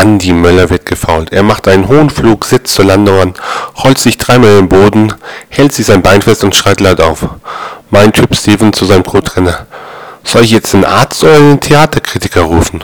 Andi Möller wird gefault. Er macht einen hohen Flug, sitzt zur Landung an, rollt sich dreimal im Boden, hält sich sein Bein fest und schreit laut auf. Mein Typ Steven zu seinem Co-Trainer. Soll ich jetzt einen Arzt oder einen Theaterkritiker rufen?